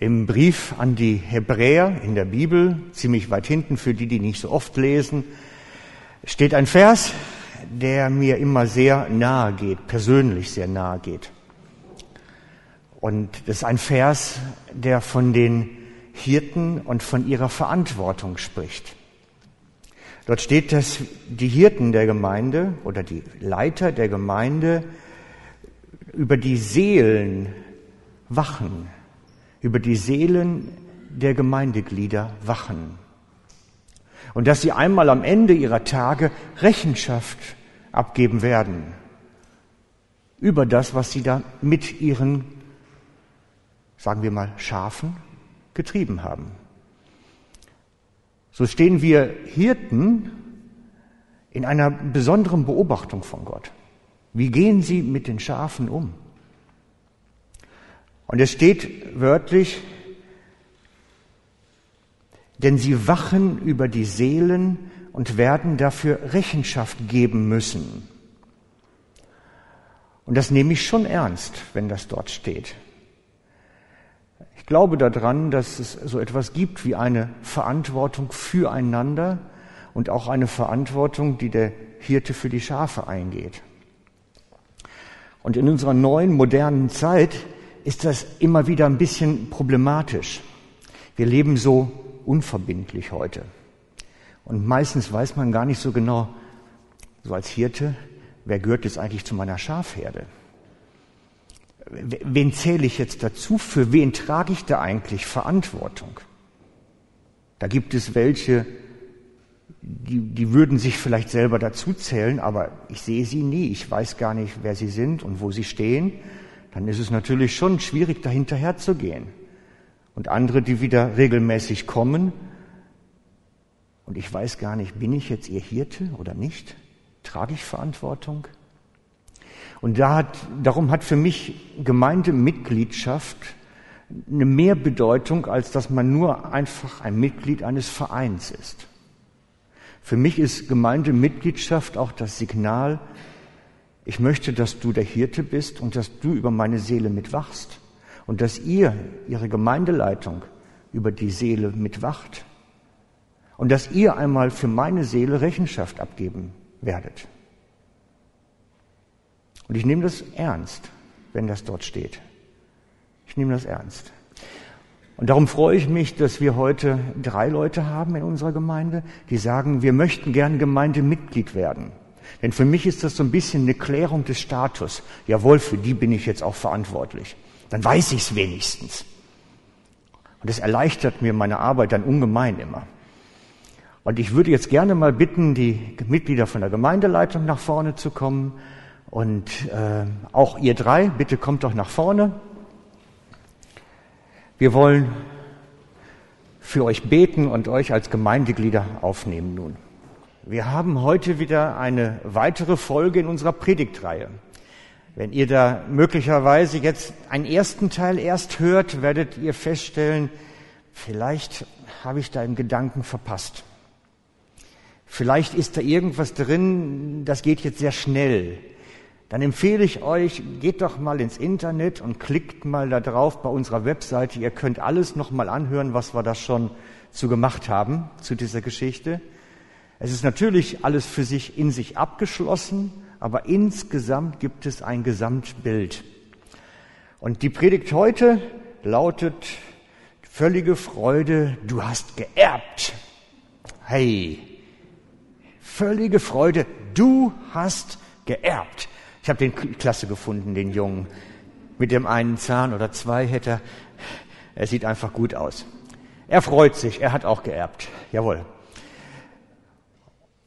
Im Brief an die Hebräer in der Bibel, ziemlich weit hinten für die, die nicht so oft lesen, steht ein Vers, der mir immer sehr nahe geht, persönlich sehr nahe geht. Und das ist ein Vers, der von den Hirten und von ihrer Verantwortung spricht. Dort steht, dass die Hirten der Gemeinde oder die Leiter der Gemeinde über die Seelen wachen, über die Seelen der Gemeindeglieder wachen. Und dass sie einmal am Ende ihrer Tage Rechenschaft abgeben werden über das, was sie da mit ihren, sagen wir mal, Schafen getrieben haben. So stehen wir Hirten in einer besonderen Beobachtung von Gott. Wie gehen sie mit den Schafen um? Und es steht wörtlich, denn sie wachen über die Seelen und werden dafür Rechenschaft geben müssen. Und das nehme ich schon ernst, wenn das dort steht. Ich glaube daran, dass es so etwas gibt wie eine Verantwortung füreinander und auch eine Verantwortung, die der Hirte für die Schafe eingeht. Und in unserer neuen, modernen Zeit ist das immer wieder ein bisschen problematisch. Wir leben so unverbindlich heute. Und meistens weiß man gar nicht so genau, so als Hirte, wer gehört jetzt eigentlich zu meiner Schafherde? Wen zähle ich jetzt dazu? Für wen trage ich da eigentlich Verantwortung? Da gibt es welche, die, die würden sich vielleicht selber dazu zählen, aber ich sehe sie nie. Ich weiß gar nicht, wer sie sind und wo sie stehen. Dann ist es natürlich schon schwierig, da hinterher zu gehen. Und andere, die wieder regelmäßig kommen, und ich weiß gar nicht, bin ich jetzt ihr Hirte oder nicht? Trage ich Verantwortung? Und da hat, darum hat für mich Gemeindemitgliedschaft eine mehr Bedeutung, als dass man nur einfach ein Mitglied eines Vereins ist. Für mich ist Gemeindemitgliedschaft auch das Signal, ich möchte, dass du der Hirte bist und dass du über meine Seele mitwachst und dass ihr, ihre Gemeindeleitung, über die Seele mitwacht und dass ihr einmal für meine Seele Rechenschaft abgeben werdet. Und ich nehme das ernst, wenn das dort steht. Ich nehme das ernst. Und darum freue ich mich, dass wir heute drei Leute haben in unserer Gemeinde, die sagen, wir möchten gern Gemeindemitglied werden. Denn für mich ist das so ein bisschen eine Klärung des Status. Jawohl, für die bin ich jetzt auch verantwortlich. Dann weiß ich es wenigstens. Und das erleichtert mir meine Arbeit dann ungemein immer. Und ich würde jetzt gerne mal bitten, die Mitglieder von der Gemeindeleitung nach vorne zu kommen. Und äh, auch ihr drei, bitte kommt doch nach vorne. Wir wollen für euch beten und euch als Gemeindeglieder aufnehmen nun. Wir haben heute wieder eine weitere Folge in unserer Predigtreihe. Wenn ihr da möglicherweise jetzt einen ersten Teil erst hört, werdet ihr feststellen, vielleicht habe ich da einen Gedanken verpasst. Vielleicht ist da irgendwas drin, das geht jetzt sehr schnell. Dann empfehle ich euch, geht doch mal ins Internet und klickt mal da drauf bei unserer Webseite. Ihr könnt alles noch mal anhören, was wir da schon zu gemacht haben zu dieser Geschichte. Es ist natürlich alles für sich in sich abgeschlossen, aber insgesamt gibt es ein Gesamtbild. Und die Predigt heute lautet völlige Freude, du hast geerbt. Hey, völlige Freude, du hast geerbt. Ich habe den klasse gefunden, den Jungen. Mit dem einen Zahn oder zwei hätte er. Er sieht einfach gut aus. Er freut sich, er hat auch geerbt. Jawohl.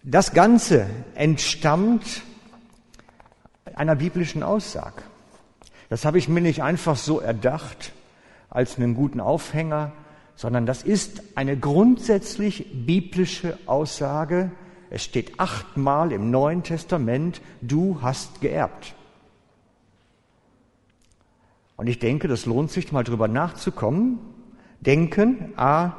Das Ganze entstammt einer biblischen Aussage. Das habe ich mir nicht einfach so erdacht als einen guten Aufhänger, sondern das ist eine grundsätzlich biblische Aussage. Es steht achtmal im Neuen Testament, du hast geerbt. Und ich denke, das lohnt sich mal drüber nachzukommen. Denken, a,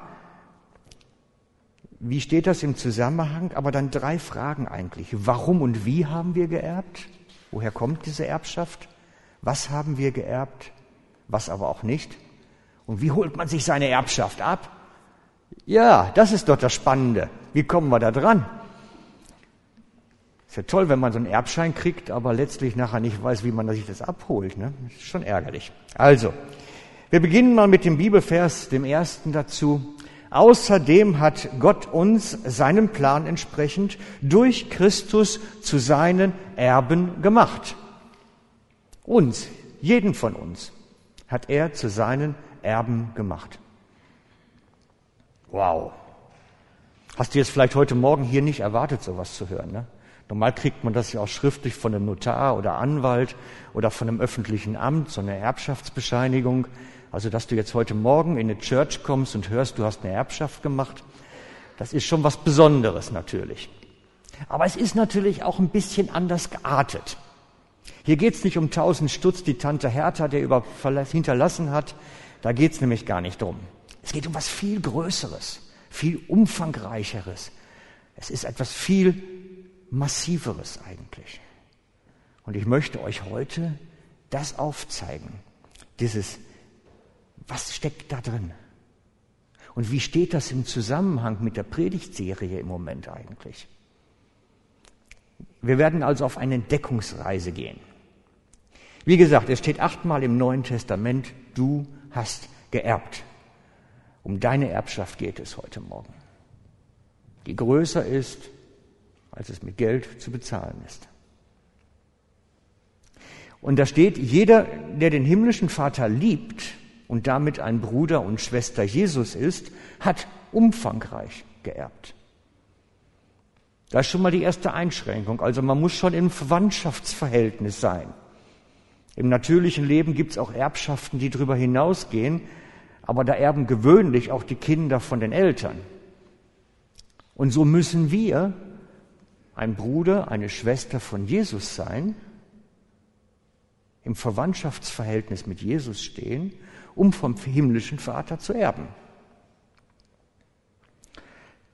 wie steht das im Zusammenhang? Aber dann drei Fragen eigentlich. Warum und wie haben wir geerbt? Woher kommt diese Erbschaft? Was haben wir geerbt? Was aber auch nicht? Und wie holt man sich seine Erbschaft ab? Ja, das ist doch das Spannende. Wie kommen wir da dran? Ist ja toll, wenn man so einen Erbschein kriegt, aber letztlich nachher nicht weiß, wie man sich das abholt. Ne? Das ist schon ärgerlich. Also, wir beginnen mal mit dem Bibelvers, dem ersten dazu. Außerdem hat Gott uns seinem Plan entsprechend durch Christus zu seinen Erben gemacht. Uns, jeden von uns, hat er zu seinen Erben gemacht. Wow. Hast du jetzt vielleicht heute Morgen hier nicht erwartet, sowas zu hören? Ne? Normal kriegt man das ja auch schriftlich von einem Notar oder Anwalt oder von einem öffentlichen Amt, so eine Erbschaftsbescheinigung. Also, dass du jetzt heute Morgen in eine Church kommst und hörst, du hast eine Erbschaft gemacht, das ist schon was Besonderes natürlich. Aber es ist natürlich auch ein bisschen anders geartet. Hier geht es nicht um tausend Stutz, die Tante Hertha, der über hinterlassen hat. Da geht es nämlich gar nicht drum. Es geht um was viel Größeres, viel Umfangreicheres. Es ist etwas viel Massiveres eigentlich. Und ich möchte euch heute das aufzeigen, dieses was steckt da drin? Und wie steht das im Zusammenhang mit der Predigtserie im Moment eigentlich? Wir werden also auf eine Entdeckungsreise gehen. Wie gesagt, es steht achtmal im Neuen Testament, du hast geerbt. Um deine Erbschaft geht es heute Morgen, die größer ist, als es mit Geld zu bezahlen ist. Und da steht, jeder, der den himmlischen Vater liebt, und damit ein Bruder und Schwester Jesus ist, hat umfangreich geerbt. Das ist schon mal die erste Einschränkung. Also man muss schon im Verwandtschaftsverhältnis sein. Im natürlichen Leben gibt es auch Erbschaften, die darüber hinausgehen, aber da erben gewöhnlich auch die Kinder von den Eltern. Und so müssen wir ein Bruder, eine Schwester von Jesus sein, im Verwandtschaftsverhältnis mit Jesus stehen um vom himmlischen Vater zu erben.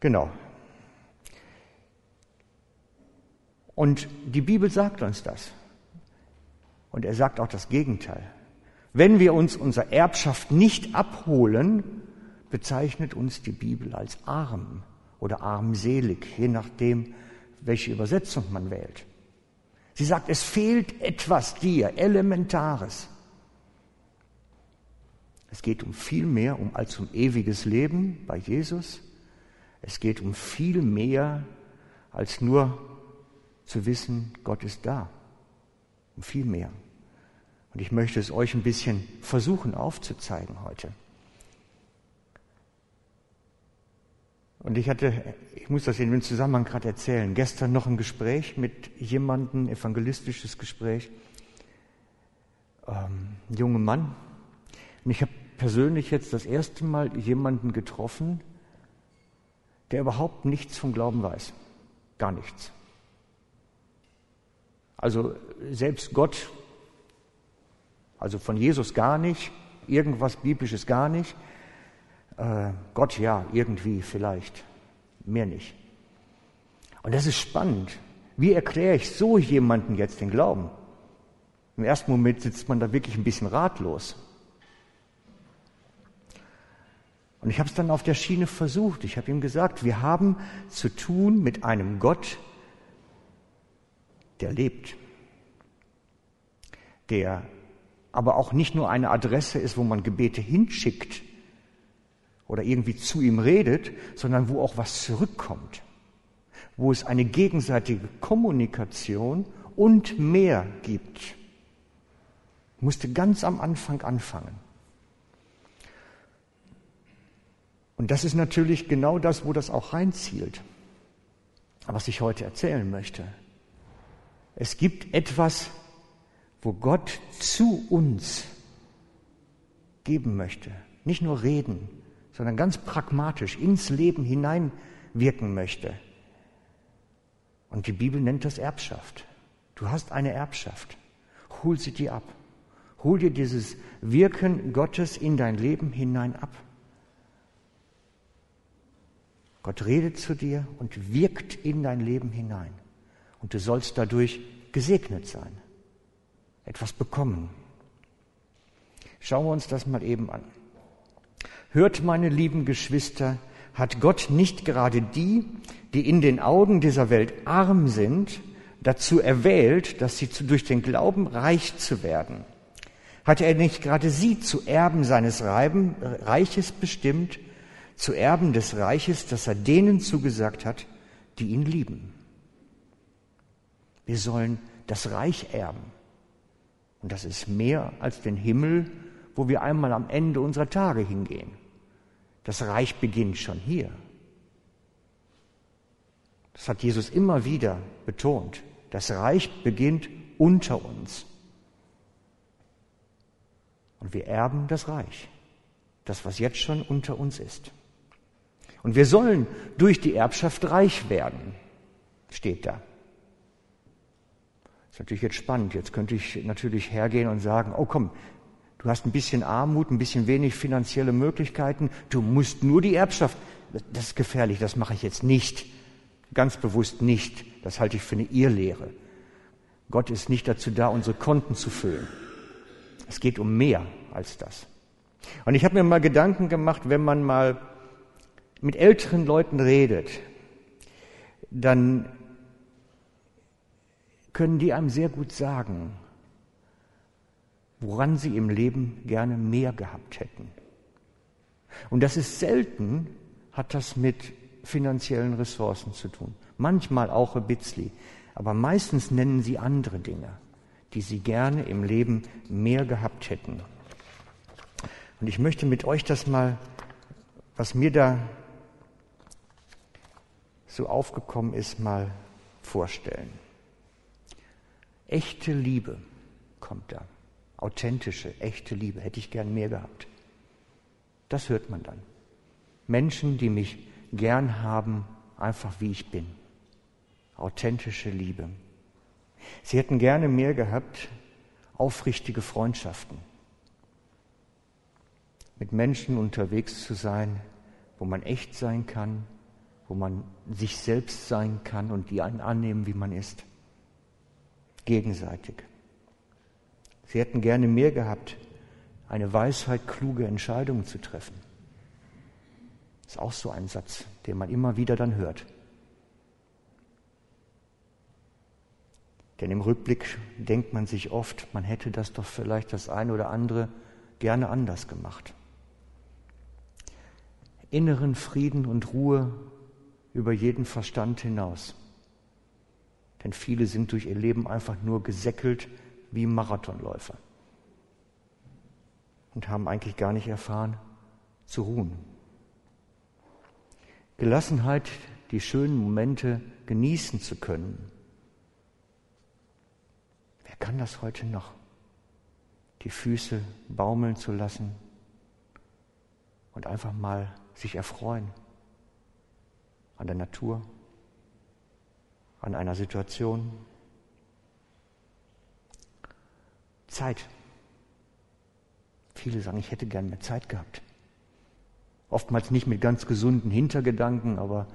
Genau. Und die Bibel sagt uns das. Und er sagt auch das Gegenteil. Wenn wir uns unsere Erbschaft nicht abholen, bezeichnet uns die Bibel als arm oder armselig, je nachdem, welche Übersetzung man wählt. Sie sagt, es fehlt etwas dir, Elementares. Es geht um viel mehr um, als um ewiges Leben bei Jesus. Es geht um viel mehr als nur zu wissen, Gott ist da. Um viel mehr. Und ich möchte es euch ein bisschen versuchen aufzuzeigen heute. Und ich hatte, ich muss das in dem Zusammenhang gerade erzählen, gestern noch ein Gespräch mit jemandem, evangelistisches Gespräch, ähm, ein junger Mann. Und ich habe persönlich jetzt das erste Mal jemanden getroffen, der überhaupt nichts vom Glauben weiß. Gar nichts. Also selbst Gott, also von Jesus gar nicht, irgendwas Biblisches gar nicht. Äh, Gott ja, irgendwie vielleicht, mehr nicht. Und das ist spannend. Wie erkläre ich so jemanden jetzt den Glauben? Im ersten Moment sitzt man da wirklich ein bisschen ratlos. Und ich habe es dann auf der Schiene versucht. Ich habe ihm gesagt, wir haben zu tun mit einem Gott, der lebt, der aber auch nicht nur eine Adresse ist, wo man Gebete hinschickt oder irgendwie zu ihm redet, sondern wo auch was zurückkommt, wo es eine gegenseitige Kommunikation und mehr gibt. Ich musste ganz am Anfang anfangen. Und das ist natürlich genau das, wo das auch reinzielt, was ich heute erzählen möchte. Es gibt etwas, wo Gott zu uns geben möchte. Nicht nur reden, sondern ganz pragmatisch ins Leben hineinwirken möchte. Und die Bibel nennt das Erbschaft. Du hast eine Erbschaft. Hol sie dir ab. Hol dir dieses Wirken Gottes in dein Leben hinein ab. Gott redet zu dir und wirkt in dein Leben hinein. Und du sollst dadurch gesegnet sein, etwas bekommen. Schauen wir uns das mal eben an. Hört, meine lieben Geschwister, hat Gott nicht gerade die, die in den Augen dieser Welt arm sind, dazu erwählt, dass sie durch den Glauben reich zu werden? Hat er nicht gerade sie zu Erben seines Reiches bestimmt, zu Erben des Reiches, das er denen zugesagt hat, die ihn lieben? Wir sollen das Reich erben. Und das ist mehr als den Himmel, wo wir einmal am Ende unserer Tage hingehen. Das Reich beginnt schon hier. Das hat Jesus immer wieder betont. Das Reich beginnt unter uns. Und wir erben das Reich. Das, was jetzt schon unter uns ist. Und wir sollen durch die Erbschaft reich werden, steht da. Das ist natürlich jetzt spannend. Jetzt könnte ich natürlich hergehen und sagen, oh komm, du hast ein bisschen Armut, ein bisschen wenig finanzielle Möglichkeiten, du musst nur die Erbschaft. Das ist gefährlich, das mache ich jetzt nicht. Ganz bewusst nicht. Das halte ich für eine Irrlehre. Gott ist nicht dazu da, unsere Konten zu füllen. Es geht um mehr als das. Und ich habe mir mal Gedanken gemacht, wenn man mal mit älteren Leuten redet, dann können die einem sehr gut sagen, woran sie im Leben gerne mehr gehabt hätten. Und das ist selten, hat das mit finanziellen Ressourcen zu tun. Manchmal auch ein bisschen, aber meistens nennen sie andere Dinge, die sie gerne im Leben mehr gehabt hätten. Und ich möchte mit euch das mal, was mir da so aufgekommen ist, mal vorstellen. Echte Liebe kommt da. Authentische, echte Liebe. Hätte ich gern mehr gehabt. Das hört man dann. Menschen, die mich gern haben, einfach wie ich bin. Authentische Liebe. Sie hätten gerne mehr gehabt, aufrichtige Freundschaften. Mit Menschen unterwegs zu sein, wo man echt sein kann, wo man sich selbst sein kann und die einen annehmen, wie man ist gegenseitig. Sie hätten gerne mehr gehabt, eine Weisheit, kluge Entscheidungen zu treffen. Ist auch so ein Satz, den man immer wieder dann hört. Denn im Rückblick denkt man sich oft, man hätte das doch vielleicht das eine oder andere gerne anders gemacht. Inneren Frieden und Ruhe über jeden Verstand hinaus. Denn viele sind durch ihr Leben einfach nur gesäckelt wie Marathonläufer und haben eigentlich gar nicht erfahren, zu ruhen. Gelassenheit, die schönen Momente genießen zu können. Wer kann das heute noch? Die Füße baumeln zu lassen und einfach mal sich erfreuen an der Natur an einer Situation. Zeit. Viele sagen, ich hätte gern mehr Zeit gehabt. Oftmals nicht mit ganz gesunden Hintergedanken, aber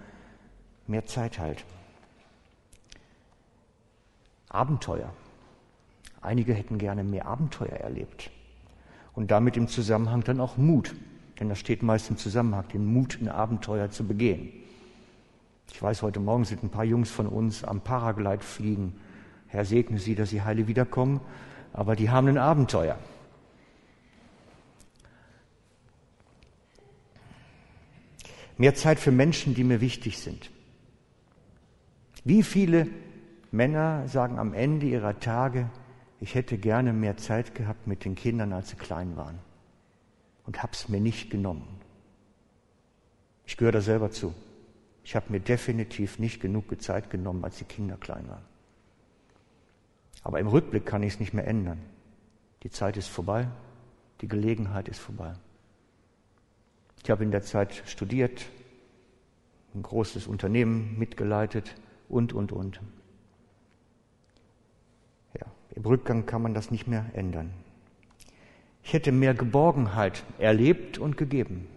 mehr Zeit halt. Abenteuer. Einige hätten gerne mehr Abenteuer erlebt. Und damit im Zusammenhang dann auch Mut. Denn das steht meist im Zusammenhang, den Mut, ein Abenteuer zu begehen. Ich weiß, heute Morgen sind ein paar Jungs von uns am Paraglide fliegen. Herr segne sie, dass sie heile wiederkommen. Aber die haben ein Abenteuer. Mehr Zeit für Menschen, die mir wichtig sind. Wie viele Männer sagen am Ende ihrer Tage, ich hätte gerne mehr Zeit gehabt mit den Kindern, als sie klein waren. Und hab's mir nicht genommen. Ich gehöre da selber zu. Ich habe mir definitiv nicht genug Zeit genommen, als die Kinder klein waren. Aber im Rückblick kann ich es nicht mehr ändern. Die Zeit ist vorbei, die Gelegenheit ist vorbei. Ich habe in der Zeit studiert, ein großes Unternehmen mitgeleitet und, und, und. Ja, Im Rückgang kann man das nicht mehr ändern. Ich hätte mehr Geborgenheit erlebt und gegeben.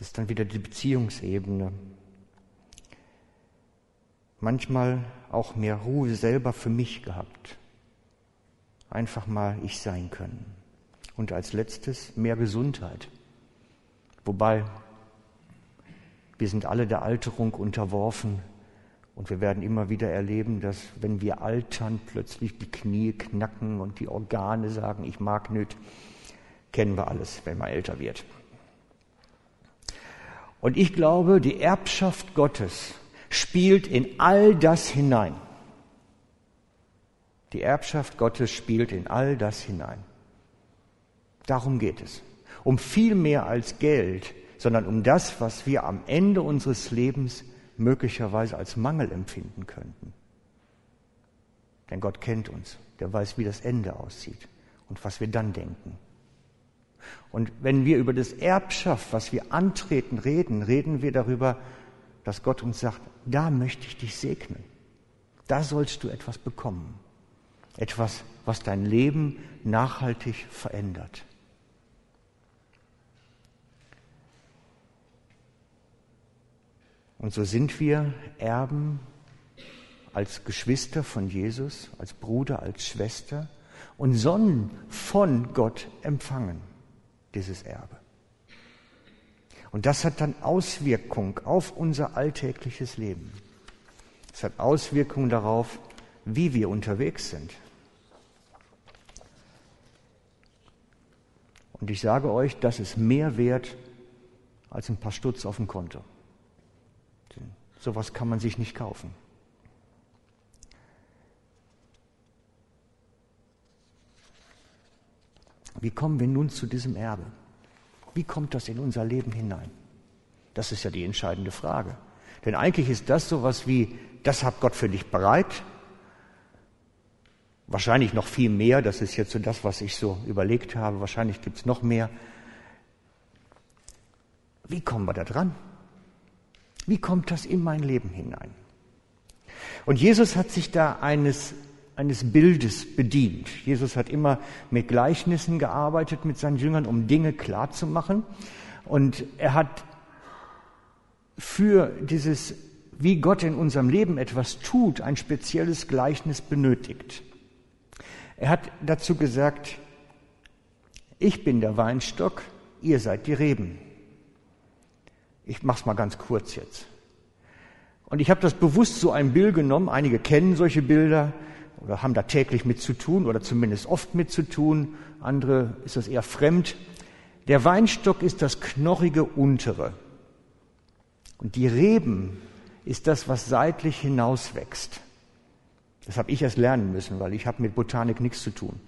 Das ist dann wieder die Beziehungsebene. Manchmal auch mehr Ruhe selber für mich gehabt. Einfach mal ich sein können. Und als letztes mehr Gesundheit. Wobei wir sind alle der Alterung unterworfen und wir werden immer wieder erleben, dass wenn wir altern, plötzlich die Knie knacken und die Organe sagen, ich mag nicht. Kennen wir alles, wenn man älter wird. Und ich glaube, die Erbschaft Gottes spielt in all das hinein. Die Erbschaft Gottes spielt in all das hinein. Darum geht es. Um viel mehr als Geld, sondern um das, was wir am Ende unseres Lebens möglicherweise als Mangel empfinden könnten. Denn Gott kennt uns, der weiß, wie das Ende aussieht und was wir dann denken. Und wenn wir über das Erbschaft, was wir antreten, reden, reden wir darüber, dass Gott uns sagt, da möchte ich dich segnen. Da sollst du etwas bekommen. Etwas, was dein Leben nachhaltig verändert. Und so sind wir Erben als Geschwister von Jesus, als Bruder, als Schwester und sollen von Gott empfangen, dieses Erbe. Und das hat dann Auswirkung auf unser alltägliches Leben. Es hat Auswirkungen darauf, wie wir unterwegs sind. Und ich sage euch, das ist mehr wert als ein paar Stutz auf dem Konto. Sowas kann man sich nicht kaufen. Wie kommen wir nun zu diesem Erbe? Wie kommt das in unser Leben hinein? Das ist ja die entscheidende Frage. Denn eigentlich ist das sowas wie, das hat Gott für dich bereit. Wahrscheinlich noch viel mehr, das ist jetzt so das, was ich so überlegt habe. Wahrscheinlich gibt es noch mehr. Wie kommen wir da dran? Wie kommt das in mein Leben hinein? Und Jesus hat sich da eines, eines Bildes bedient. Jesus hat immer mit Gleichnissen gearbeitet mit seinen Jüngern, um Dinge klarzumachen. Und er hat für dieses, wie Gott in unserem Leben etwas tut, ein spezielles Gleichnis benötigt. Er hat dazu gesagt, ich bin der Weinstock, ihr seid die Reben. Ich mache es mal ganz kurz jetzt. Und ich habe das bewusst so ein Bild genommen. Einige kennen solche Bilder oder haben da täglich mit zu tun oder zumindest oft mit zu tun. Andere ist das eher fremd. Der Weinstock ist das knorrige untere. Und die Reben ist das, was seitlich hinauswächst. Das habe ich erst lernen müssen, weil ich habe mit Botanik nichts zu tun.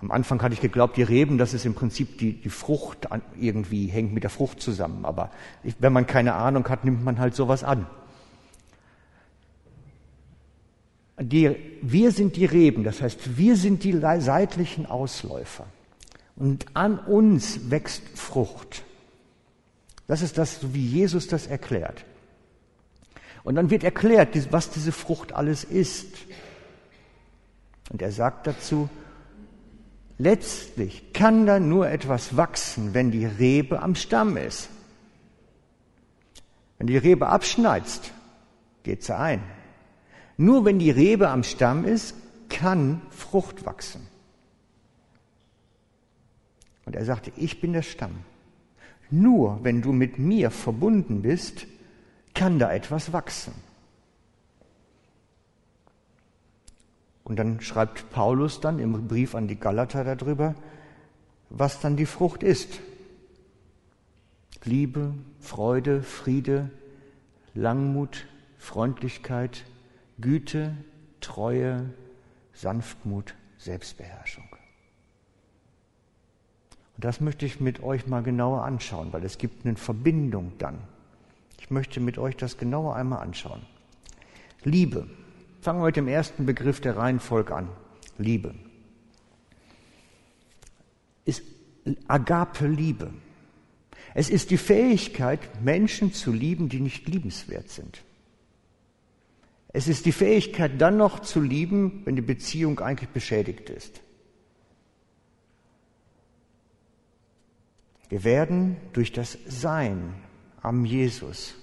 Am Anfang hatte ich geglaubt, die Reben, das ist im Prinzip die, die Frucht irgendwie, hängt mit der Frucht zusammen. Aber ich, wenn man keine Ahnung hat, nimmt man halt sowas an. Die, wir sind die Reben, das heißt, wir sind die seitlichen Ausläufer. Und an uns wächst Frucht. Das ist das, so wie Jesus das erklärt. Und dann wird erklärt, was diese Frucht alles ist. Und er sagt dazu, Letztlich kann da nur etwas wachsen, wenn die Rebe am Stamm ist. Wenn die Rebe abschneidest, geht sie ein. Nur wenn die Rebe am Stamm ist, kann Frucht wachsen. Und er sagte, ich bin der Stamm. Nur wenn du mit mir verbunden bist, kann da etwas wachsen. Und dann schreibt Paulus dann im Brief an die Galater darüber, was dann die Frucht ist. Liebe, Freude, Friede, Langmut, Freundlichkeit, Güte, Treue, Sanftmut, Selbstbeherrschung. Und das möchte ich mit euch mal genauer anschauen, weil es gibt eine Verbindung dann. Ich möchte mit euch das genauer einmal anschauen. Liebe. Fangen wir mit dem ersten Begriff der Reihenfolge an. Liebe. Ist Agape Liebe. Es ist die Fähigkeit, Menschen zu lieben, die nicht liebenswert sind. Es ist die Fähigkeit, dann noch zu lieben, wenn die Beziehung eigentlich beschädigt ist. Wir werden durch das Sein am Jesus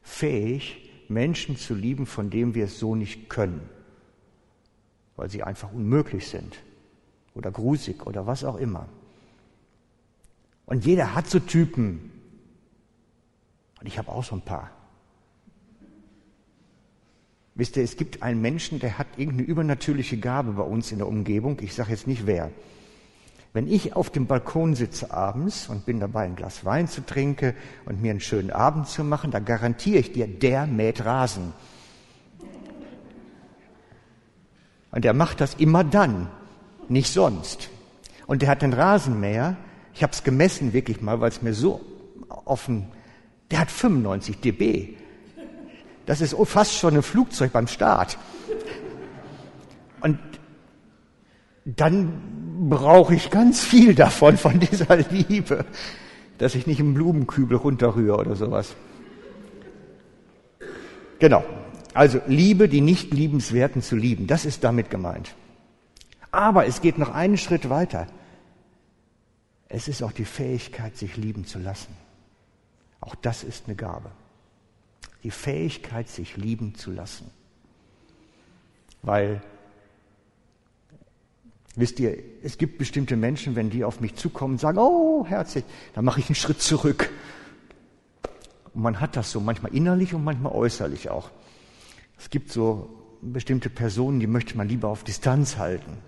fähig, Menschen zu lieben, von denen wir es so nicht können, weil sie einfach unmöglich sind. oder grusig oder was auch immer. Und jeder hat so Typen. Und ich habe auch so ein paar. Wisst ihr, es gibt einen Menschen, der hat irgendeine übernatürliche Gabe bei uns in der Umgebung. Ich sage jetzt nicht wer. Wenn ich auf dem Balkon sitze abends und bin dabei, ein Glas Wein zu trinken und mir einen schönen Abend zu machen, da garantiere ich dir, der mäht Rasen. Und er macht das immer dann, nicht sonst. Und der hat den Rasenmäher, ich habe es gemessen wirklich mal, weil es mir so offen, der hat 95 dB. Das ist fast schon ein Flugzeug beim Start. Und dann brauche ich ganz viel davon, von dieser Liebe, dass ich nicht im Blumenkübel runterrühre oder sowas. Genau. Also Liebe, die nicht liebenswerten zu lieben, das ist damit gemeint. Aber es geht noch einen Schritt weiter. Es ist auch die Fähigkeit, sich lieben zu lassen. Auch das ist eine Gabe die Fähigkeit, sich lieben zu lassen. Weil, wisst ihr, es gibt bestimmte Menschen, wenn die auf mich zukommen und sagen, oh, herzlich, dann mache ich einen Schritt zurück. Und man hat das so manchmal innerlich und manchmal äußerlich auch. Es gibt so bestimmte Personen, die möchte man lieber auf Distanz halten.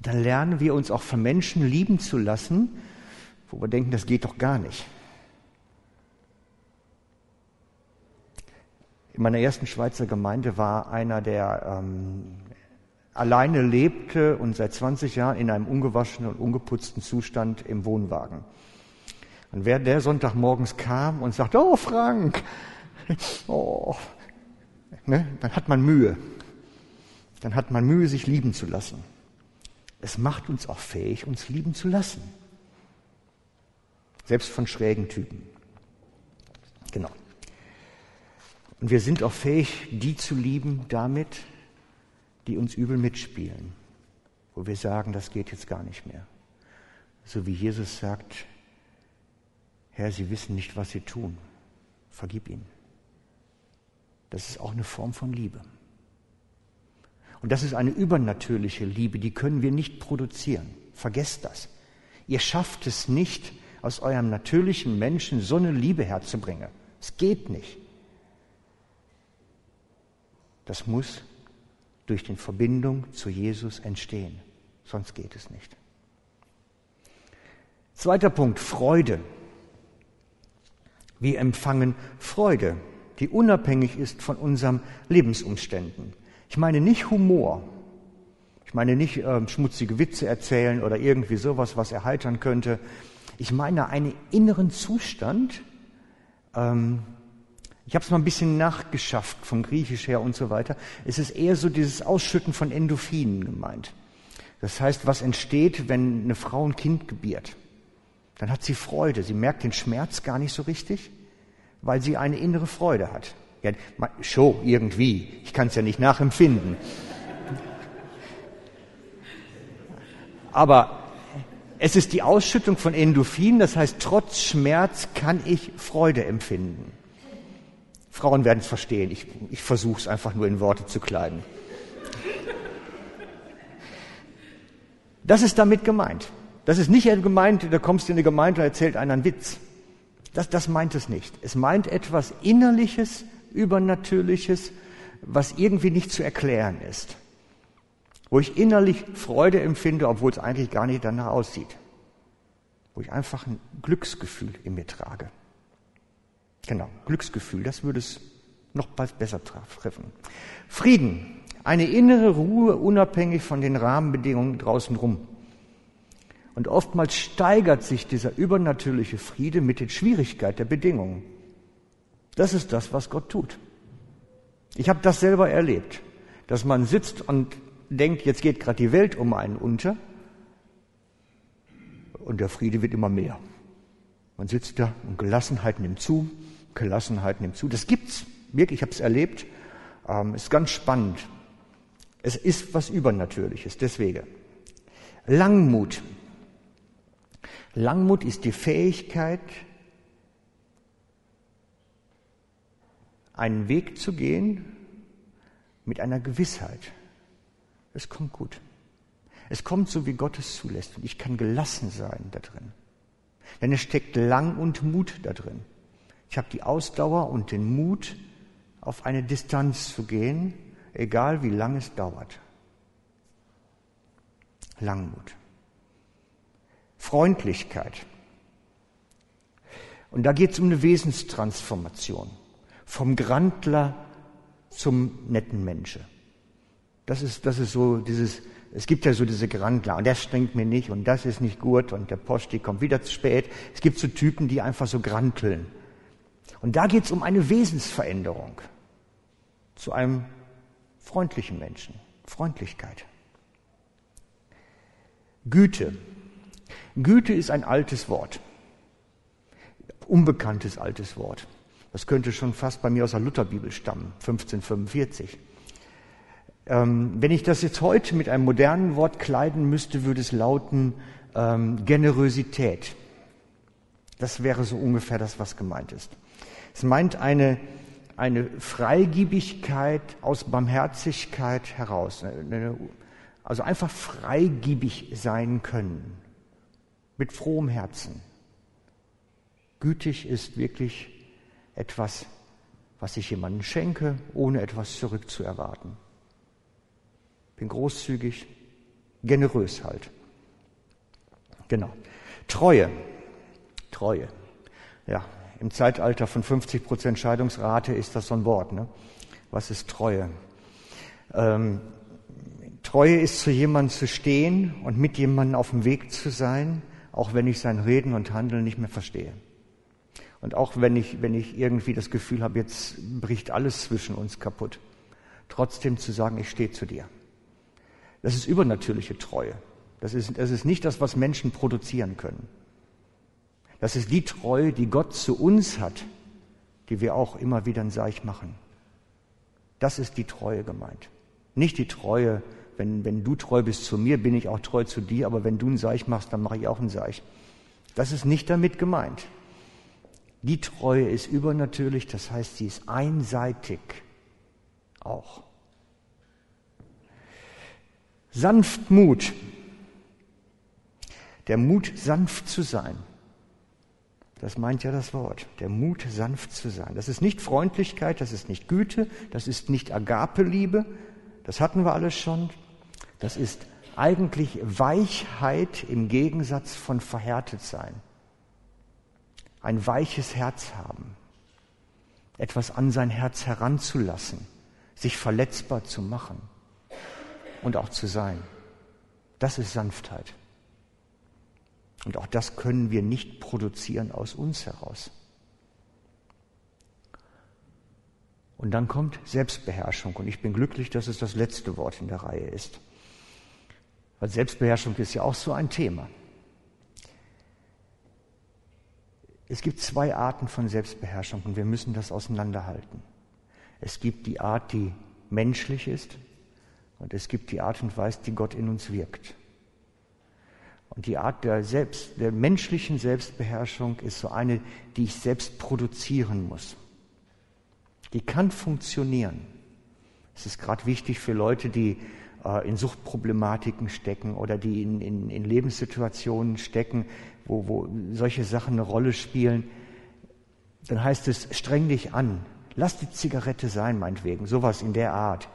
Dann lernen wir uns auch von Menschen lieben zu lassen, wo wir denken, das geht doch gar nicht. In meiner ersten Schweizer Gemeinde war einer, der ähm, alleine lebte und seit 20 Jahren in einem ungewaschenen und ungeputzten Zustand im Wohnwagen. Und wer der Sonntagmorgens kam und sagte, oh Frank, oh, ne, dann hat man Mühe. Dann hat man Mühe, sich lieben zu lassen. Es macht uns auch fähig, uns lieben zu lassen. Selbst von schrägen Typen. Genau. Und wir sind auch fähig, die zu lieben damit, die uns übel mitspielen, wo wir sagen, das geht jetzt gar nicht mehr. So wie Jesus sagt, Herr, Sie wissen nicht, was Sie tun. Vergib ihnen. Das ist auch eine Form von Liebe. Und das ist eine übernatürliche Liebe, die können wir nicht produzieren. Vergesst das. Ihr schafft es nicht, aus eurem natürlichen Menschen so eine Liebe herzubringen. Es geht nicht. Das muss durch die Verbindung zu Jesus entstehen. Sonst geht es nicht. Zweiter Punkt, Freude. Wir empfangen Freude, die unabhängig ist von unseren Lebensumständen. Ich meine nicht Humor. Ich meine nicht äh, schmutzige Witze erzählen oder irgendwie sowas, was erheitern könnte. Ich meine einen inneren Zustand, ähm, ich habe es mal ein bisschen nachgeschafft vom Griechisch her und so weiter. Es ist eher so dieses Ausschütten von Endorphinen gemeint. Das heißt, was entsteht, wenn eine Frau ein Kind gebiert? Dann hat sie Freude. Sie merkt den Schmerz gar nicht so richtig, weil sie eine innere Freude hat. Ja, schon irgendwie. Ich kann es ja nicht nachempfinden. Aber es ist die Ausschüttung von Endorphinen, das heißt, trotz Schmerz kann ich Freude empfinden. Frauen werden es verstehen. Ich, ich versuche es einfach nur in Worte zu kleiden. Das ist damit gemeint. Das ist nicht gemeint, da kommst du in eine Gemeinde und erzählt einer einen Witz. Das, das meint es nicht. Es meint etwas Innerliches, Übernatürliches, was irgendwie nicht zu erklären ist. Wo ich innerlich Freude empfinde, obwohl es eigentlich gar nicht danach aussieht. Wo ich einfach ein Glücksgefühl in mir trage. Genau, Glücksgefühl, das würde es noch besser treffen. Frieden, eine innere Ruhe unabhängig von den Rahmenbedingungen draußen rum. Und oftmals steigert sich dieser übernatürliche Friede mit den Schwierigkeiten der Bedingungen. Das ist das, was Gott tut. Ich habe das selber erlebt, dass man sitzt und denkt, jetzt geht gerade die Welt um einen unter und der Friede wird immer mehr. Man sitzt da und Gelassenheit nimmt zu, Gelassenheit nimmt zu. Das gibt's wirklich, ich habe es erlebt. Ähm, ist ganz spannend. Es ist was Übernatürliches, deswegen. Langmut. Langmut ist die Fähigkeit, einen Weg zu gehen mit einer Gewissheit. Es kommt gut. Es kommt so, wie Gott es zulässt. Und ich kann gelassen sein da drin. Denn es steckt Lang und Mut da drin. Ich habe die Ausdauer und den Mut, auf eine Distanz zu gehen, egal wie lang es dauert. Langmut. Freundlichkeit. Und da geht es um eine Wesenstransformation. Vom Grandler zum netten Menschen. Das ist, das ist so dieses, es gibt ja so diese Grandler und der strengt mir nicht und das ist nicht gut und der Posti kommt wieder zu spät. Es gibt so Typen, die einfach so granteln. Und da geht es um eine Wesensveränderung zu einem freundlichen Menschen. Freundlichkeit. Güte. Güte ist ein altes Wort. Unbekanntes altes Wort. Das könnte schon fast bei mir aus der Lutherbibel stammen, 1545. Ähm, wenn ich das jetzt heute mit einem modernen Wort kleiden müsste, würde es lauten ähm, Generosität. Das wäre so ungefähr das, was gemeint ist. Es meint eine, eine Freigiebigkeit aus Barmherzigkeit heraus. Also einfach freigiebig sein können. Mit frohem Herzen. Gütig ist wirklich etwas, was ich jemandem schenke, ohne etwas zurückzuerwarten. Bin großzügig, generös halt. Genau. Treue. Treue. Ja, im Zeitalter von 50 Prozent Scheidungsrate ist das so ein Wort. Ne? Was ist Treue? Ähm, Treue ist zu jemandem zu stehen und mit jemandem auf dem Weg zu sein, auch wenn ich sein Reden und Handeln nicht mehr verstehe. Und auch wenn ich, wenn ich irgendwie das Gefühl habe, jetzt bricht alles zwischen uns kaputt, trotzdem zu sagen, ich stehe zu dir. Das ist übernatürliche Treue. Das ist, das ist nicht das, was Menschen produzieren können. Das ist die Treue, die Gott zu uns hat, die wir auch immer wieder ein Seich machen. Das ist die Treue gemeint. Nicht die Treue, wenn, wenn du treu bist zu mir, bin ich auch treu zu dir, aber wenn du ein Seich machst, dann mache ich auch ein Seich. Das ist nicht damit gemeint. Die Treue ist übernatürlich, das heißt, sie ist einseitig auch. Sanftmut. Der Mut, sanft zu sein. Das meint ja das Wort. Der Mut, sanft zu sein. Das ist nicht Freundlichkeit, das ist nicht Güte, das ist nicht Agape-Liebe. Das hatten wir alles schon. Das ist eigentlich Weichheit im Gegensatz von verhärtet sein ein weiches Herz haben, etwas an sein Herz heranzulassen, sich verletzbar zu machen und auch zu sein. Das ist Sanftheit. Und auch das können wir nicht produzieren aus uns heraus. Und dann kommt Selbstbeherrschung. Und ich bin glücklich, dass es das letzte Wort in der Reihe ist. Weil Selbstbeherrschung ist ja auch so ein Thema. Es gibt zwei Arten von Selbstbeherrschung und wir müssen das auseinanderhalten. Es gibt die Art, die menschlich ist und es gibt die Art und Weise, die Gott in uns wirkt. Und die Art der, Selbst, der menschlichen Selbstbeherrschung ist so eine, die ich selbst produzieren muss. Die kann funktionieren. Es ist gerade wichtig für Leute, die äh, in Suchtproblematiken stecken oder die in, in, in Lebenssituationen stecken, wo, wo solche Sachen eine Rolle spielen, dann heißt es, streng dich an. Lass die Zigarette sein, meinetwegen, sowas in der Art.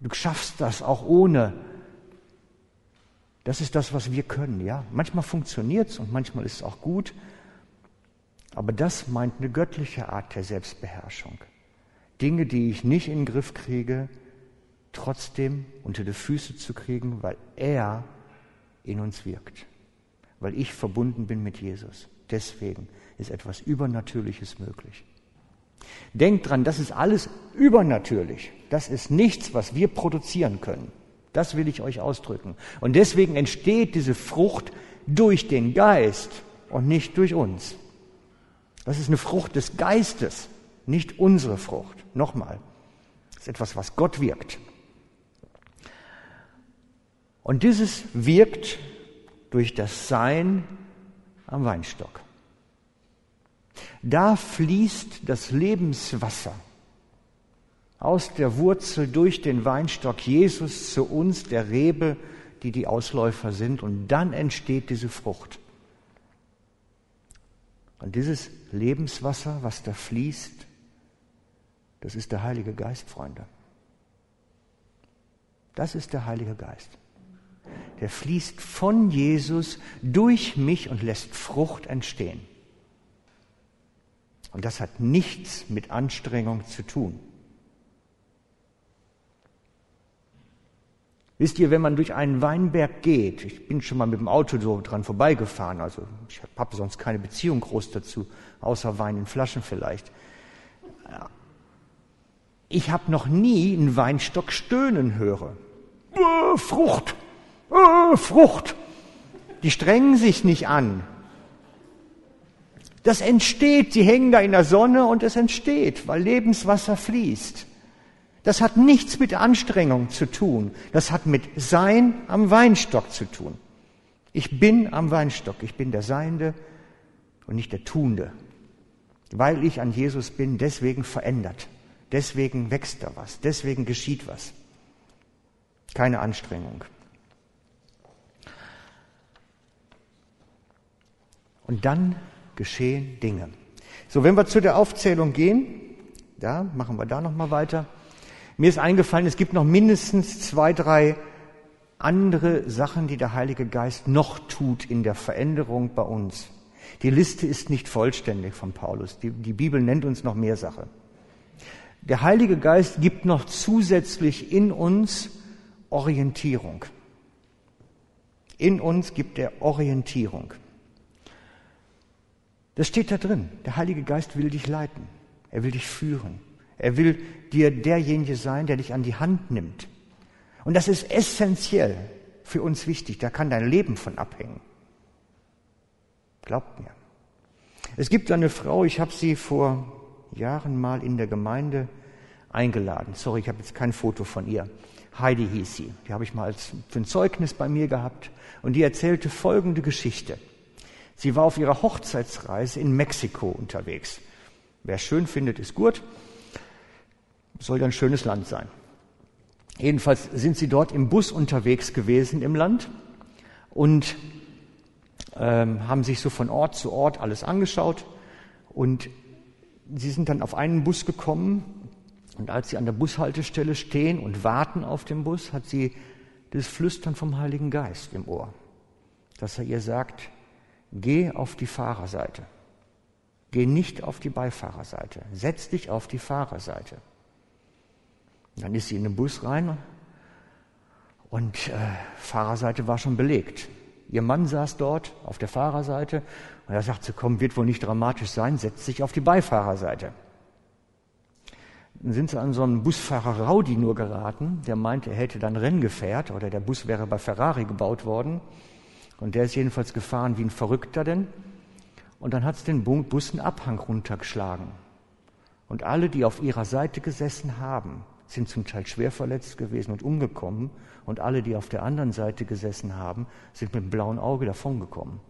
Du schaffst das auch ohne. Das ist das, was wir können, ja. Manchmal funktioniert es und manchmal ist es auch gut. Aber das meint eine göttliche Art der Selbstbeherrschung. Dinge, die ich nicht in den Griff kriege, trotzdem unter die Füße zu kriegen, weil er in uns wirkt weil ich verbunden bin mit Jesus. Deswegen ist etwas Übernatürliches möglich. Denkt dran, das ist alles übernatürlich. Das ist nichts, was wir produzieren können. Das will ich euch ausdrücken. Und deswegen entsteht diese Frucht durch den Geist und nicht durch uns. Das ist eine Frucht des Geistes, nicht unsere Frucht. Nochmal, das ist etwas, was Gott wirkt. Und dieses wirkt durch das Sein am Weinstock. Da fließt das Lebenswasser aus der Wurzel durch den Weinstock Jesus zu uns, der Rebe, die die Ausläufer sind und dann entsteht diese Frucht. Und dieses Lebenswasser, was da fließt, das ist der Heilige Geist, Freunde. Das ist der Heilige Geist. Der fließt von Jesus durch mich und lässt Frucht entstehen. Und das hat nichts mit Anstrengung zu tun. Wisst ihr, wenn man durch einen Weinberg geht, ich bin schon mal mit dem Auto so dran vorbeigefahren, also ich habe sonst keine Beziehung groß dazu, außer Wein in Flaschen vielleicht. Ich habe noch nie einen Weinstock stöhnen hören. Äh, Frucht, äh, Frucht. Die strengen sich nicht an. Das entsteht, sie hängen da in der Sonne und es entsteht, weil Lebenswasser fließt. Das hat nichts mit Anstrengung zu tun. Das hat mit Sein am Weinstock zu tun. Ich bin am Weinstock. Ich bin der Seiende und nicht der Tuende. Weil ich an Jesus bin, deswegen verändert. Deswegen wächst da was. Deswegen geschieht was. Keine Anstrengung. Und dann geschehen Dinge. So, wenn wir zu der Aufzählung gehen, da machen wir da noch mal weiter. Mir ist eingefallen, es gibt noch mindestens zwei, drei andere Sachen, die der Heilige Geist noch tut in der Veränderung bei uns. Die Liste ist nicht vollständig von Paulus. Die, die Bibel nennt uns noch mehr Sachen. Der Heilige Geist gibt noch zusätzlich in uns Orientierung. In uns gibt er Orientierung. Das steht da drin. Der Heilige Geist will dich leiten. Er will dich führen. Er will dir derjenige sein, der dich an die Hand nimmt. Und das ist essentiell für uns wichtig. Da kann dein Leben von abhängen. Glaubt mir. Es gibt eine Frau, ich habe sie vor Jahren mal in der Gemeinde eingeladen. Sorry, ich habe jetzt kein Foto von ihr. Heidi hieß sie. Die habe ich mal als, für ein Zeugnis bei mir gehabt. Und die erzählte folgende Geschichte. Sie war auf ihrer Hochzeitsreise in Mexiko unterwegs. Wer schön findet, ist gut. Soll ja ein schönes Land sein. Jedenfalls sind sie dort im Bus unterwegs gewesen im Land und ähm, haben sich so von Ort zu Ort alles angeschaut. Und sie sind dann auf einen Bus gekommen und als sie an der Bushaltestelle stehen und warten auf den Bus, hat sie das Flüstern vom Heiligen Geist im Ohr, dass er ihr sagt, geh auf die Fahrerseite. Geh nicht auf die Beifahrerseite. Setz dich auf die Fahrerseite. Dann ist sie in den Bus rein und äh, Fahrerseite war schon belegt. Ihr Mann saß dort auf der Fahrerseite und er sagte, komm, wird wohl nicht dramatisch sein, setz dich auf die Beifahrerseite. Dann sind sie an so einen Busfahrer Raudi nur geraten, der meinte, er hätte dann Renngefährt oder der Bus wäre bei Ferrari gebaut worden. Und der ist jedenfalls gefahren wie ein Verrückter denn. Und dann hat es den Bus einen Abhang runtergeschlagen. Und alle, die auf ihrer Seite gesessen haben, sind zum Teil schwer verletzt gewesen und umgekommen. Und alle, die auf der anderen Seite gesessen haben, sind mit einem blauen Auge davongekommen.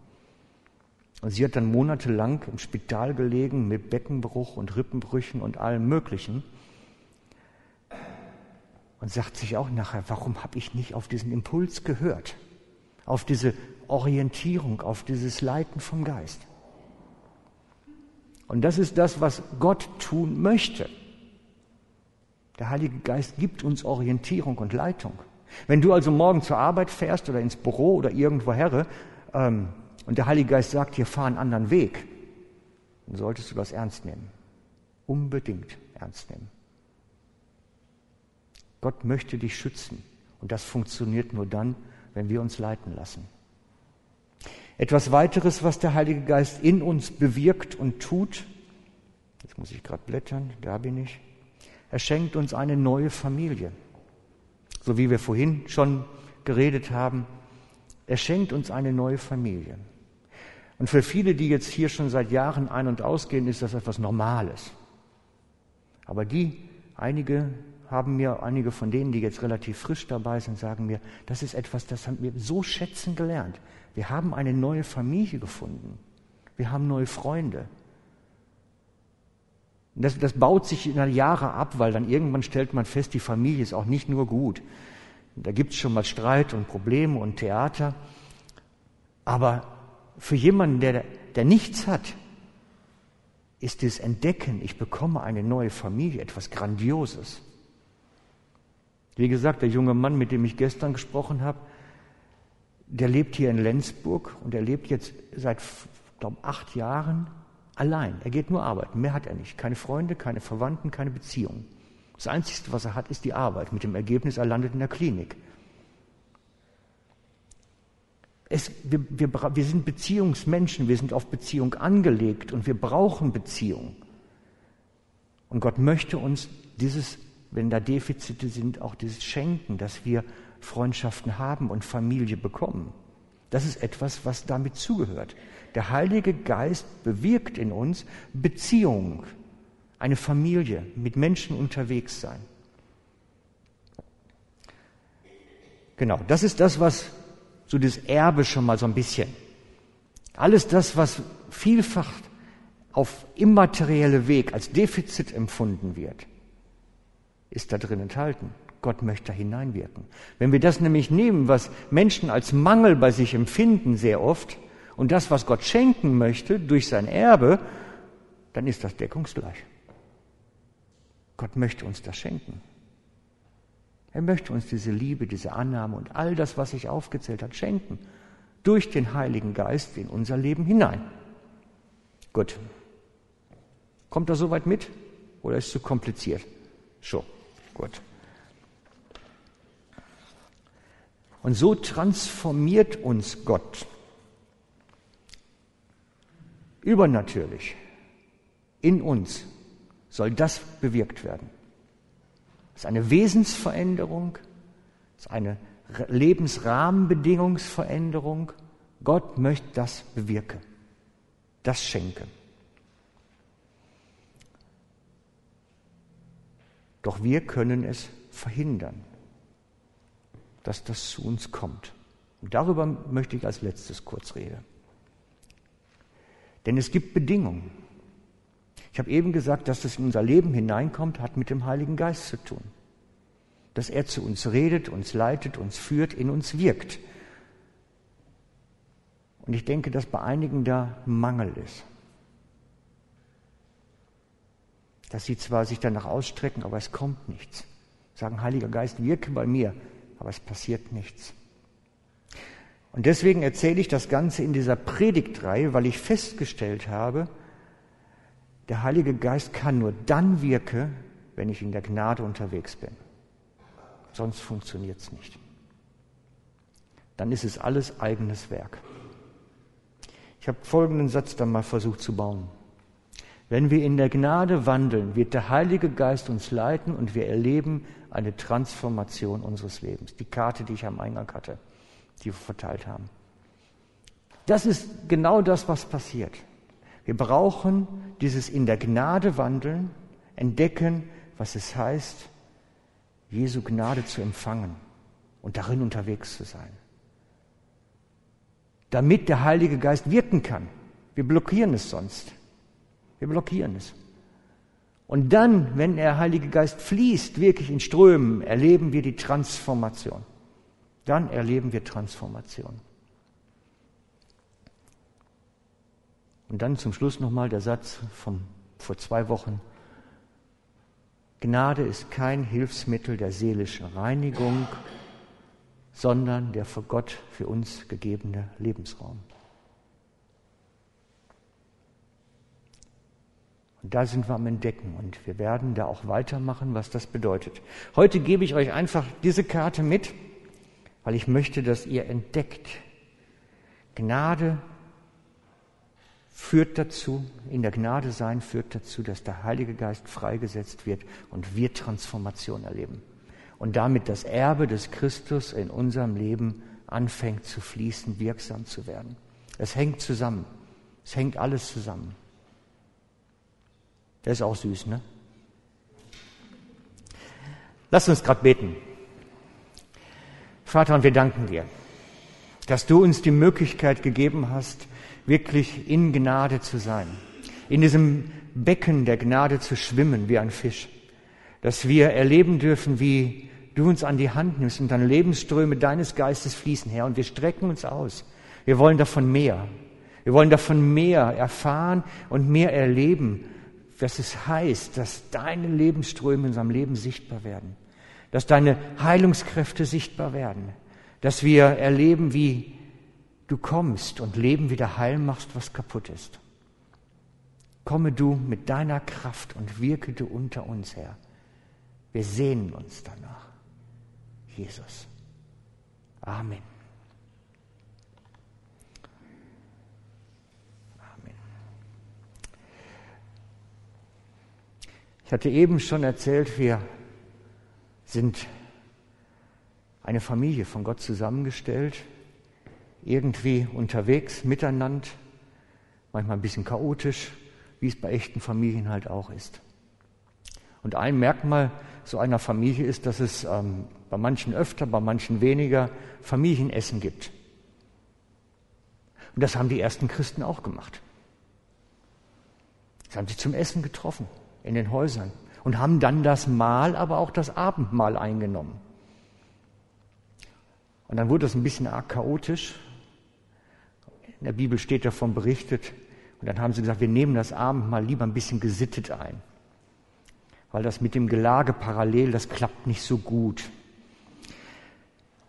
Und sie hat dann monatelang im Spital gelegen mit Beckenbruch und Rippenbrüchen und allem Möglichen. Und sagt sich auch nachher, warum habe ich nicht auf diesen Impuls gehört? Auf diese Orientierung, auf dieses Leiten vom Geist. Und das ist das, was Gott tun möchte. Der Heilige Geist gibt uns Orientierung und Leitung. Wenn du also morgen zur Arbeit fährst oder ins Büro oder irgendwo herre ähm, und der Heilige Geist sagt dir, fahr einen anderen Weg, dann solltest du das ernst nehmen. Unbedingt ernst nehmen. Gott möchte dich schützen und das funktioniert nur dann, wenn wir uns leiten lassen. Etwas weiteres, was der Heilige Geist in uns bewirkt und tut, jetzt muss ich gerade blättern, da bin ich, er schenkt uns eine neue Familie. So wie wir vorhin schon geredet haben, er schenkt uns eine neue Familie. Und für viele, die jetzt hier schon seit Jahren ein- und ausgehen, ist das etwas Normales. Aber die, einige haben mir, einige von denen, die jetzt relativ frisch dabei sind, sagen mir, das ist etwas, das haben wir so schätzen gelernt. Wir haben eine neue Familie gefunden. Wir haben neue Freunde. Das, das baut sich in Jahre ab, weil dann irgendwann stellt man fest, die Familie ist auch nicht nur gut. Da gibt es schon mal Streit und Probleme und Theater. Aber für jemanden, der, der nichts hat, ist das Entdecken, ich bekomme eine neue Familie, etwas Grandioses. Wie gesagt, der junge Mann, mit dem ich gestern gesprochen habe, der lebt hier in Lenzburg und er lebt jetzt seit, glaube acht Jahren allein. Er geht nur arbeiten, mehr hat er nicht. Keine Freunde, keine Verwandten, keine Beziehungen. Das Einzige, was er hat, ist die Arbeit. Mit dem Ergebnis, er landet in der Klinik. Es, wir, wir, wir sind Beziehungsmenschen, wir sind auf Beziehung angelegt und wir brauchen Beziehung. Und Gott möchte uns dieses, wenn da Defizite sind, auch dieses schenken, dass wir Freundschaften haben und Familie bekommen. Das ist etwas, was damit zugehört. Der Heilige Geist bewirkt in uns Beziehung, eine Familie, mit Menschen unterwegs sein. Genau, das ist das, was so das Erbe schon mal so ein bisschen. Alles das, was vielfach auf immaterielle Weg als Defizit empfunden wird, ist da drin enthalten. Gott möchte da hineinwirken. Wenn wir das nämlich nehmen, was Menschen als Mangel bei sich empfinden sehr oft, und das, was Gott schenken möchte durch sein Erbe, dann ist das deckungsgleich. Gott möchte uns das schenken. Er möchte uns diese Liebe, diese Annahme und all das, was ich aufgezählt habe, schenken. Durch den Heiligen Geist in unser Leben hinein. Gut. Kommt er soweit mit? Oder ist es zu kompliziert? Schon. Gut. Und so transformiert uns Gott übernatürlich in uns soll das bewirkt werden. Das ist eine Wesensveränderung, das ist eine Lebensrahmenbedingungsveränderung. Gott möchte das bewirken, das schenken. Doch wir können es verhindern dass das zu uns kommt. Und darüber möchte ich als letztes kurz reden. Denn es gibt Bedingungen. Ich habe eben gesagt, dass das in unser Leben hineinkommt, hat mit dem Heiligen Geist zu tun. Dass er zu uns redet, uns leitet, uns führt, in uns wirkt. Und ich denke, dass bei einigen da Mangel ist. Dass sie zwar sich danach ausstrecken, aber es kommt nichts. Sagen, Heiliger Geist, wirke bei mir aber es passiert nichts. Und deswegen erzähle ich das Ganze in dieser Predigtreihe, weil ich festgestellt habe, der Heilige Geist kann nur dann wirken, wenn ich in der Gnade unterwegs bin. Sonst funktioniert es nicht. Dann ist es alles eigenes Werk. Ich habe folgenden Satz dann mal versucht zu bauen. Wenn wir in der Gnade wandeln, wird der Heilige Geist uns leiten und wir erleben eine Transformation unseres Lebens. Die Karte, die ich am Eingang hatte, die wir verteilt haben. Das ist genau das, was passiert. Wir brauchen dieses in der Gnade wandeln, entdecken, was es heißt, Jesu Gnade zu empfangen und darin unterwegs zu sein. Damit der Heilige Geist wirken kann. Wir blockieren es sonst. Wir blockieren es. Und dann, wenn der Heilige Geist fließt, wirklich in Strömen, erleben wir die Transformation. Dann erleben wir Transformation. Und dann zum Schluss nochmal der Satz von vor zwei Wochen. Gnade ist kein Hilfsmittel der seelischen Reinigung, sondern der vor Gott für uns gegebene Lebensraum. Und da sind wir am Entdecken und wir werden da auch weitermachen, was das bedeutet. Heute gebe ich euch einfach diese Karte mit, weil ich möchte, dass ihr entdeckt. Gnade führt dazu, in der Gnade sein führt dazu, dass der Heilige Geist freigesetzt wird und wir Transformation erleben. Und damit das Erbe des Christus in unserem Leben anfängt zu fließen, wirksam zu werden. Es hängt zusammen. Es hängt alles zusammen. Der ist auch süß, ne? Lass uns gerade beten. Vater, und wir danken dir, dass du uns die Möglichkeit gegeben hast, wirklich in Gnade zu sein, in diesem Becken der Gnade zu schwimmen wie ein Fisch, dass wir erleben dürfen, wie du uns an die Hand nimmst und dann Lebensströme deines Geistes fließen, Herr, und wir strecken uns aus. Wir wollen davon mehr. Wir wollen davon mehr erfahren und mehr erleben, was es heißt, dass deine Lebensströme in unserem Leben sichtbar werden, dass deine Heilungskräfte sichtbar werden, dass wir erleben, wie du kommst und Leben wieder heil machst, was kaputt ist. Komme du mit deiner Kraft und wirke du unter uns, Herr. Wir sehnen uns danach. Jesus. Amen. Hatte eben schon erzählt, wir sind eine Familie von Gott zusammengestellt, irgendwie unterwegs, miteinander, manchmal ein bisschen chaotisch, wie es bei echten Familien halt auch ist. Und ein Merkmal so einer Familie ist, dass es ähm, bei manchen öfter, bei manchen weniger Familienessen gibt. Und das haben die ersten Christen auch gemacht. Sie haben sich zum Essen getroffen in den Häusern und haben dann das Mahl, aber auch das Abendmahl eingenommen. Und dann wurde das ein bisschen arg chaotisch. In der Bibel steht davon berichtet, und dann haben sie gesagt, wir nehmen das Abendmahl lieber ein bisschen gesittet ein. Weil das mit dem Gelage parallel, das klappt nicht so gut.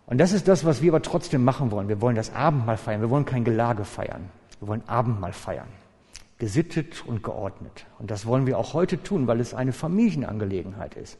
Und das ist das, was wir aber trotzdem machen wollen. Wir wollen das Abendmahl feiern. Wir wollen kein Gelage feiern. Wir wollen Abendmahl feiern. Gesittet und geordnet. Und das wollen wir auch heute tun, weil es eine Familienangelegenheit ist.